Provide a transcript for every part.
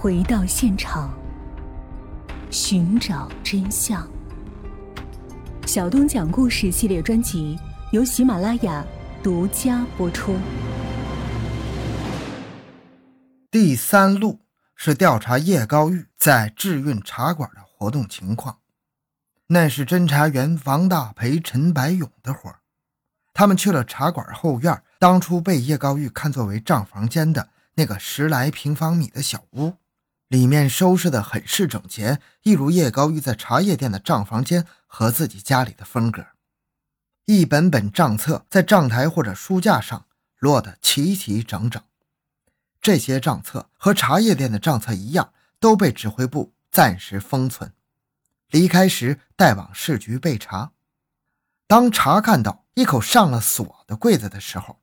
回到现场，寻找真相。小东讲故事系列专辑由喜马拉雅独家播出。第三路是调查叶高玉在智运茶馆的活动情况，那是侦查员王大培、陈白勇的活。他们去了茶馆后院，当初被叶高玉看作为账房间的那个十来平方米的小屋，里面收拾得很是整洁，一如叶高玉在茶叶店的账房间和自己家里的风格。一本本账册在账台或者书架上落得齐齐整整。这些账册和茶叶店的账册一样，都被指挥部暂时封存，离开时带往市局备查。当查看到一口上了锁的柜子的时候，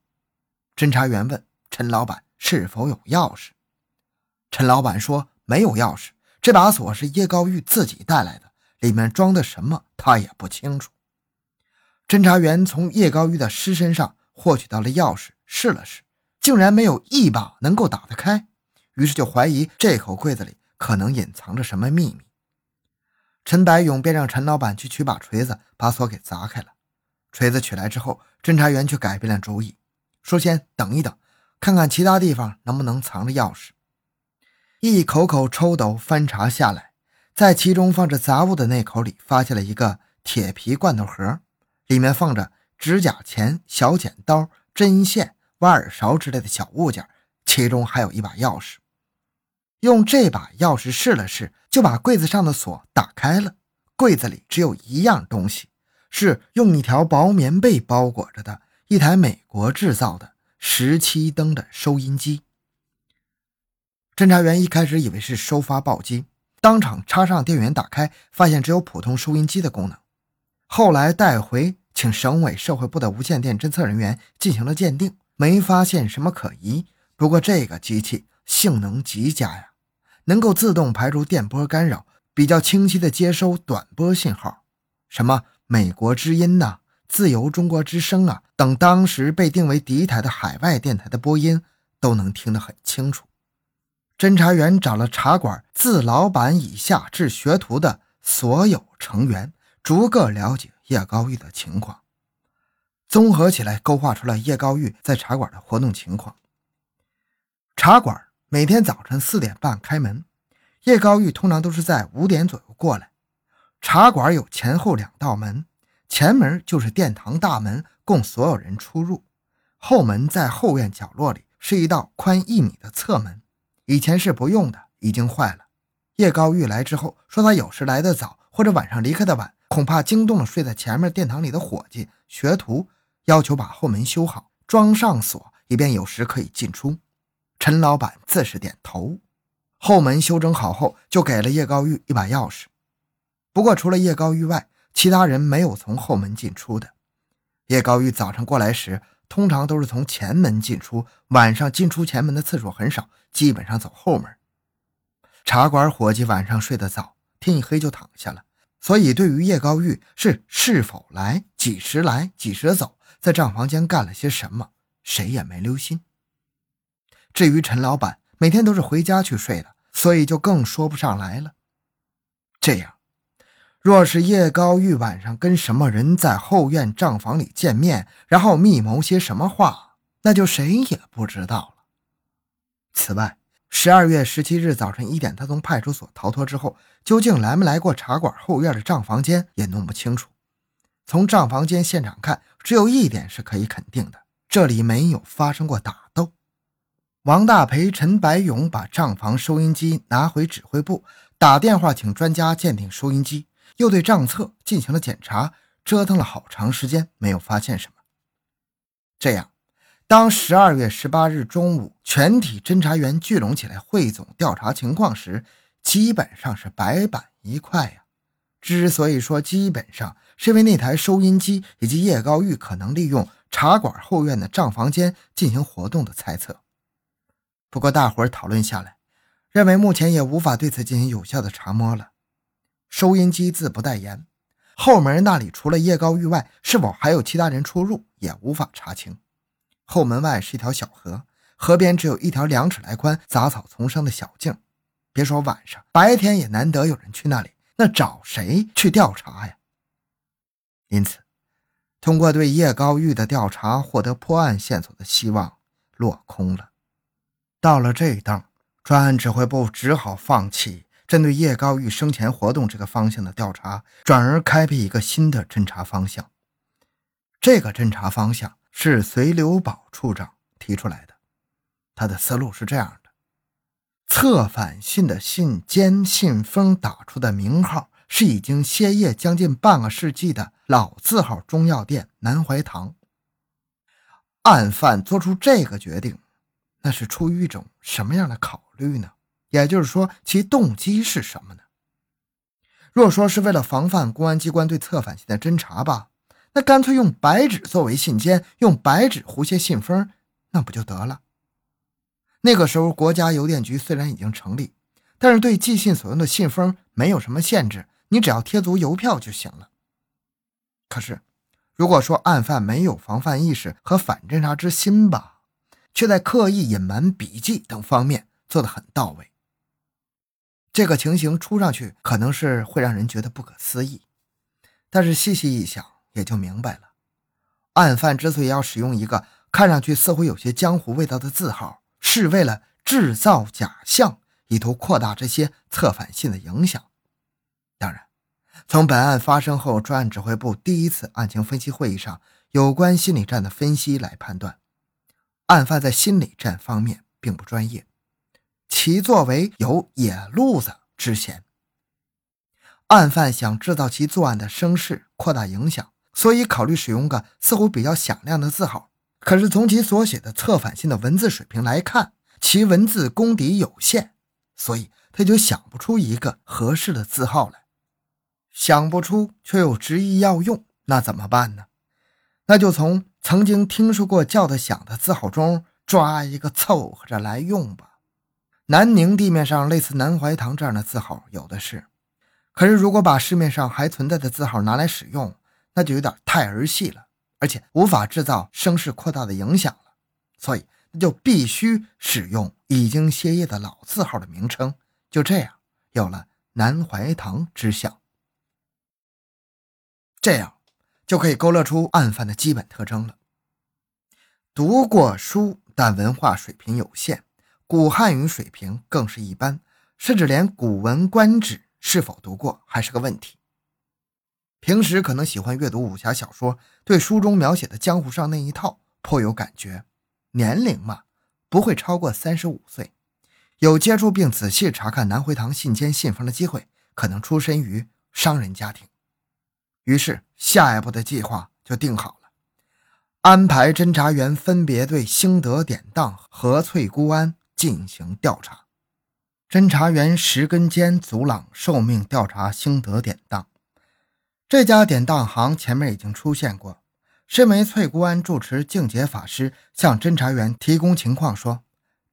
侦查员问陈老板是否有钥匙。陈老板说没有钥匙，这把锁是叶高玉自己带来的，里面装的什么他也不清楚。侦查员从叶高玉的尸身上获取到了钥匙，试了试，竟然没有一把能够打得开，于是就怀疑这口柜子里可能隐藏着什么秘密。陈白勇便让陈老板去取把锤子，把锁给砸开了。锤子取来之后，侦查员却改变了主意，说：“先等一等，看看其他地方能不能藏着钥匙。”一口口抽斗翻查下来，在其中放着杂物的那口里，发现了一个铁皮罐头盒，里面放着指甲钳、小剪刀、针线、挖耳勺之类的小物件，其中还有一把钥匙。用这把钥匙试了试，就把柜子上的锁打开了。柜子里只有一样东西。是用一条薄棉被包裹着的一台美国制造的十七灯的收音机。侦查员一开始以为是收发报机，当场插上电源打开，发现只有普通收音机的功能。后来带回请省委社会部的无线电侦测人员进行了鉴定，没发现什么可疑。不过这个机器性能极佳呀，能够自动排除电波干扰，比较清晰的接收短波信号，什么？美国之音呐，自由中国之声啊，等当时被定为敌台的海外电台的播音都能听得很清楚。侦查员找了茶馆自老板以下至学徒的所有成员，逐个了解叶高玉的情况，综合起来勾画出了叶高玉在茶馆的活动情况。茶馆每天早晨四点半开门，叶高玉通常都是在五点左右过来。茶馆有前后两道门，前门就是殿堂大门，供所有人出入；后门在后院角落里，是一道宽一米的侧门，以前是不用的，已经坏了。叶高玉来之后说，他有时来得早，或者晚上离开的晚，恐怕惊动了睡在前面殿堂里的伙计、学徒，要求把后门修好，装上锁，以便有时可以进出。陈老板自是点头。后门修整好后，就给了叶高玉一把钥匙。不过，除了叶高玉外，其他人没有从后门进出的。叶高玉早上过来时，通常都是从前门进出，晚上进出前门的次数很少，基本上走后门。茶馆伙计晚上睡得早，天一黑就躺下了，所以对于叶高玉是是否来、几时来、几时走，在账房间干了些什么，谁也没留心。至于陈老板，每天都是回家去睡的，所以就更说不上来了。这样。若是叶高玉晚上跟什么人在后院账房里见面，然后密谋些什么话，那就谁也不知道了。此外，十二月十七日早晨一点，他从派出所逃脱之后，究竟来没来过茶馆后院的账房间，也弄不清楚。从账房间现场看，只有一点是可以肯定的：这里没有发生过打斗。王大培、陈白勇把账房收音机拿回指挥部，打电话请专家鉴定收音机。又对账册进行了检查，折腾了好长时间，没有发现什么。这样，当十二月十八日中午全体侦查员聚拢起来汇总调查情况时，基本上是白板一块呀。之所以说基本上，是因为那台收音机以及叶高玉可能利用茶馆后院的账房间进行活动的猜测。不过，大伙儿讨论下来，认为目前也无法对此进行有效的查摸了。收音机自不待言，后门那里除了叶高玉外，是否还有其他人出入也无法查清。后门外是一条小河，河边只有一条两尺来宽、杂草丛生的小径，别说晚上，白天也难得有人去那里，那找谁去调查呀？因此，通过对叶高玉的调查获得破案线索的希望落空了。到了这当，专案指挥部只好放弃针对叶高玉生前活动这个方向的调查，转而开辟一个新的侦查方向。这个侦查方向是隋留宝处长提出来的。他的思路是这样的：策反信的信笺、信封打出的名号是已经歇业将近半个世纪的老字号中药店南怀堂。案犯做出这个决定，那是出于一种什么样的考虑呢？也就是说，其动机是什么呢？若说是为了防范公安机关对策反信的侦查吧。那干脆用白纸作为信笺，用白纸糊些信封，那不就得了？那个时候，国家邮电局虽然已经成立，但是对寄信所用的信封没有什么限制，你只要贴足邮票就行了。可是，如果说案犯没有防范意识和反侦查之心吧，却在刻意隐瞒笔迹等方面做得很到位，这个情形出上去可能是会让人觉得不可思议，但是细细一想。也就明白了，案犯之所以要使用一个看上去似乎有些江湖味道的字号，是为了制造假象，以图扩大这些策反信的影响。当然，从本案发生后专案指挥部第一次案情分析会议上有关心理战的分析来判断，案犯在心理战方面并不专业，其作为有野路子之嫌。案犯想制造其作案的声势，扩大影响。所以考虑使用个似乎比较响亮的字号，可是从其所写的策反信的文字水平来看，其文字功底有限，所以他就想不出一个合适的字号来。想不出却又执意要用，那怎么办呢？那就从曾经听说过叫得响的字号中抓一个凑合着来用吧。南宁地面上类似南怀堂这样的字号有的是，可是如果把市面上还存在的字号拿来使用，那就有点太儿戏了，而且无法制造声势扩大的影响了，所以那就必须使用已经歇业的老字号的名称。就这样，有了南怀堂之象，这样就可以勾勒出案犯的基本特征了。读过书，但文化水平有限，古汉语水平更是一般，甚至连《古文观止》是否读过还是个问题。平时可能喜欢阅读武侠小说，对书中描写的江湖上那一套颇有感觉。年龄嘛，不会超过三十五岁。有接触并仔细查看南回堂信笺信封的机会，可能出身于商人家庭。于是下一步的计划就定好了，安排侦查员分别对兴德典当和翠姑庵进行调查。侦查员石根坚、祖朗受命调查兴德典当。这家典当行前面已经出现过。身为翠姑庵住持净洁法师向侦查员提供情况说，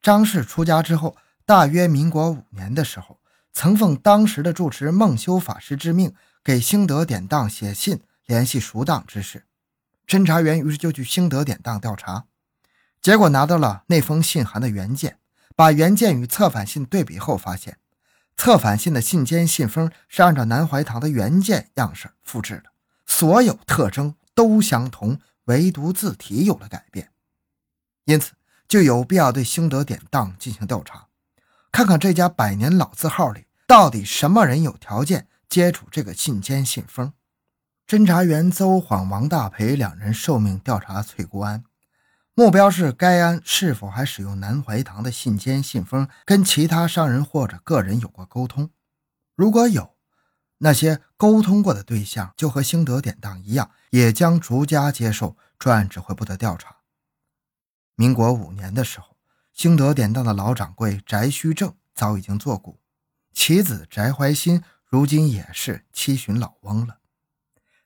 张氏出家之后，大约民国五年的时候，曾奉当时的住持梦修法师之命，给兴德典当写信联系赎当之事。侦查员于是就去兴德典当调查，结果拿到了那封信函的原件，把原件与策反信对比后发现。策反信的信笺、信封是按照南怀堂的原件样式复制的，所有特征都相同，唯独字体有了改变。因此，就有必要对兴德典当进行调查，看看这家百年老字号里到底什么人有条件接触这个信笺、信封。侦查员邹晃、王大培两人受命调查翠姑安。目标是该安是否还使用南怀堂的信笺、信封跟其他商人或者个人有过沟通？如果有，那些沟通过的对象就和兴德典当一样，也将逐家接受专案指挥部的调查。民国五年的时候，兴德典当的老掌柜翟虚正早已经作古，其子翟怀新如今也是七旬老翁了。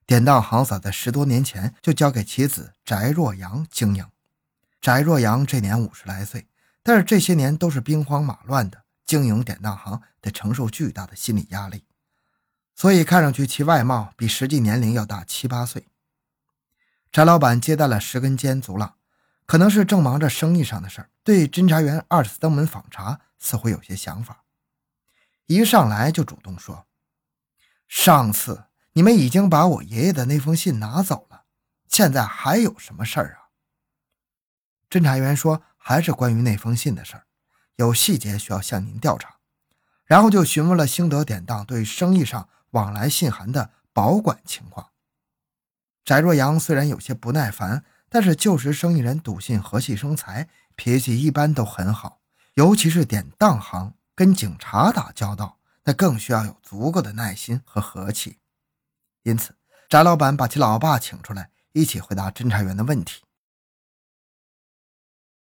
典当行早在十多年前就交给其子翟若阳经营。翟若阳这年五十来岁，但是这些年都是兵荒马乱的，经营典当行得承受巨大的心理压力，所以看上去其外貌比实际年龄要大七八岁。翟老板接待了十根尖足了，可能是正忙着生意上的事儿，对侦查员二次登门访查似乎有些想法。一上来就主动说：“上次你们已经把我爷爷的那封信拿走了，现在还有什么事儿啊？”侦查员说：“还是关于那封信的事儿，有细节需要向您调查。”然后就询问了兴德典当对生意上往来信函的保管情况。翟若阳虽然有些不耐烦，但是旧时生意人笃信和气生财，脾气一般都很好，尤其是典当行跟警察打交道，那更需要有足够的耐心和和气。因此，翟老板把其老爸请出来，一起回答侦查员的问题。